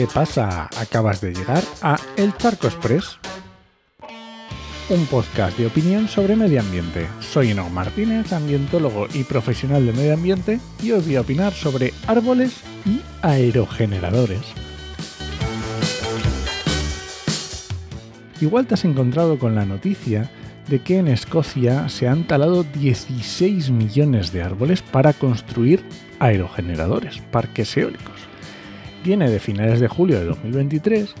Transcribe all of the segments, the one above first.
¿Qué pasa? Acabas de llegar a El Charco Express, un podcast de opinión sobre medio ambiente. Soy Eno Martínez, ambientólogo y profesional de medio ambiente, y os voy a opinar sobre árboles y aerogeneradores. Igual te has encontrado con la noticia de que en Escocia se han talado 16 millones de árboles para construir aerogeneradores, parques eólicos. Viene de finales de julio de 2023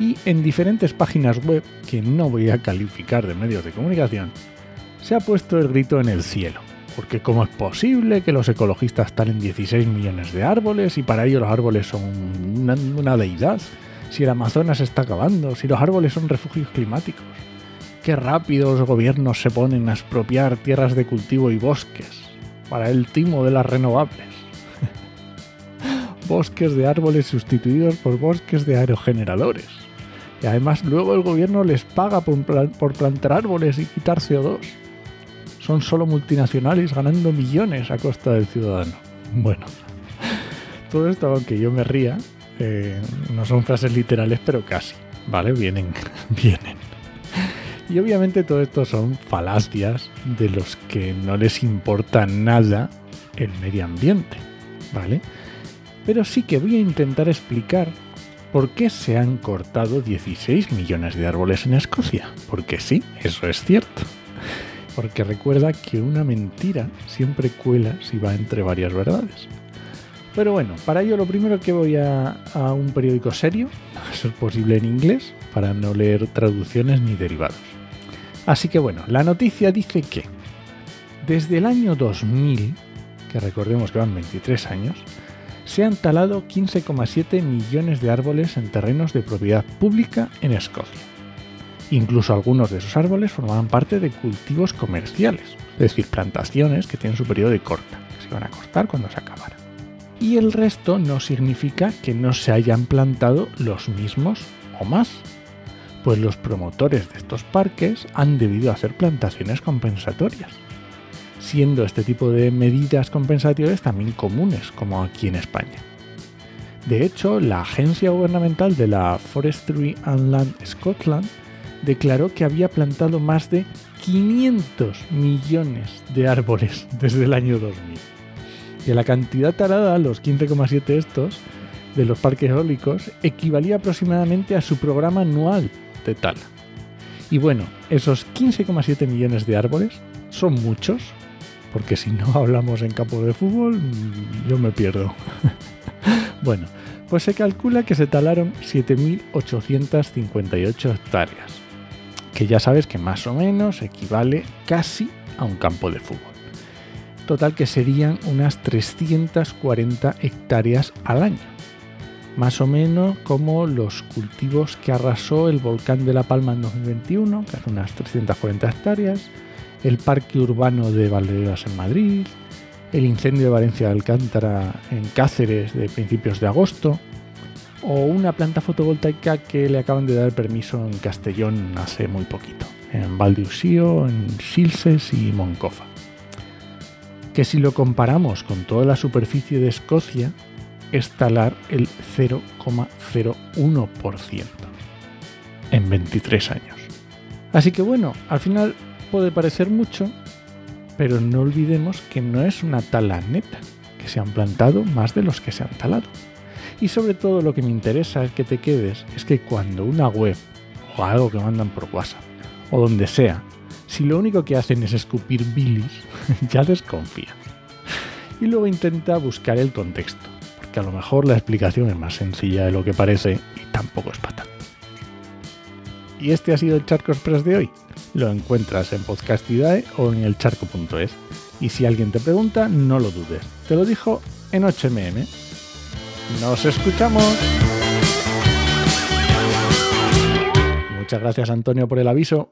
y en diferentes páginas web que no voy a calificar de medios de comunicación, se ha puesto el grito en el cielo. Porque cómo es posible que los ecologistas talen 16 millones de árboles y para ellos los árboles son una, una deidad, si el Amazonas está acabando, si los árboles son refugios climáticos. Qué rápido los gobiernos se ponen a expropiar tierras de cultivo y bosques para el timo de las renovables. Bosques de árboles sustituidos por bosques de aerogeneradores. Y además luego el gobierno les paga por, plantar árboles y quitar CO2. Son solo multinacionales ganando millones a costa del ciudadano. Bueno, todo esto, aunque yo me ría, eh, no son frases literales, pero casi, ¿vale? Vienen, vienen. Y obviamente todo esto son falacias de los que no les importa nada el medio ambiente, ¿vale? Pero sí que voy a intentar explicar por qué se han cortado 16 millones de árboles en Escocia. Porque sí, eso es cierto. Porque recuerda que una mentira siempre cuela si va entre varias verdades. Pero bueno, para ello lo primero que voy a, un periódico serio, a ser posible en inglés, para no leer traducciones ni derivados. Así que bueno, la noticia dice que desde el año 2000, que recordemos que van 23 años, se han talado 15,7 millones de árboles en terrenos de propiedad pública en Escocia. Incluso algunos de esos árboles formaban parte de cultivos comerciales, es decir, plantaciones que tienen su periodo de corta, que se iban a cortar cuando se acabara. Y el resto no significa que no se hayan plantado los mismos o más, pues los promotores de estos parques han debido hacer plantaciones compensatorias siendo este tipo de medidas compensatorias también comunes, como aquí en España. De hecho, la agencia gubernamental de la Forestry and Land Scotland declaró que había plantado más de 500 millones de árboles desde el año 2000. Y la cantidad talada, los 15,7 estos, de los parques eólicos, equivalía aproximadamente a su programa anual de tala. Y bueno, esos 15,7 millones de árboles son muchos, porque si no hablamos en campo de fútbol, yo me pierdo. bueno, pues se calcula que se talaron 7.858 hectáreas, que ya sabes que más o menos equivale casi a un campo de fútbol. Total que serían unas 340 hectáreas al año. Más o menos como los cultivos que arrasó el volcán de La Palma en 2021, que hace unas 340 hectáreas, el parque urbano de Valderas en Madrid, el incendio de Valencia de Alcántara en Cáceres de principios de agosto, o una planta fotovoltaica que le acaban de dar permiso en Castellón hace muy poquito, en Valdeusío, en Silses y Moncofa. Que si lo comparamos con toda la superficie de Escocia, es talar el 0,01% en 23 años. Así que bueno, al final puede parecer mucho, pero no olvidemos que no es una tala neta, que se han plantado más de los que se han talado. Y sobre todo lo que me interesa que te quedes es que cuando una web o algo que mandan por WhatsApp o donde sea, si lo único que hacen es escupir bilis, ya desconfía. Y luego intenta buscar el contexto, porque a lo mejor la explicación es más sencilla de lo que parece y tampoco es para. Y este ha sido el Charco Express de hoy. Lo encuentras en Podcastidae o en elcharco.es. Y si alguien te pregunta, no lo dudes. Te lo dijo en 8mm. ¡Nos escuchamos! Muchas gracias Antonio por el aviso.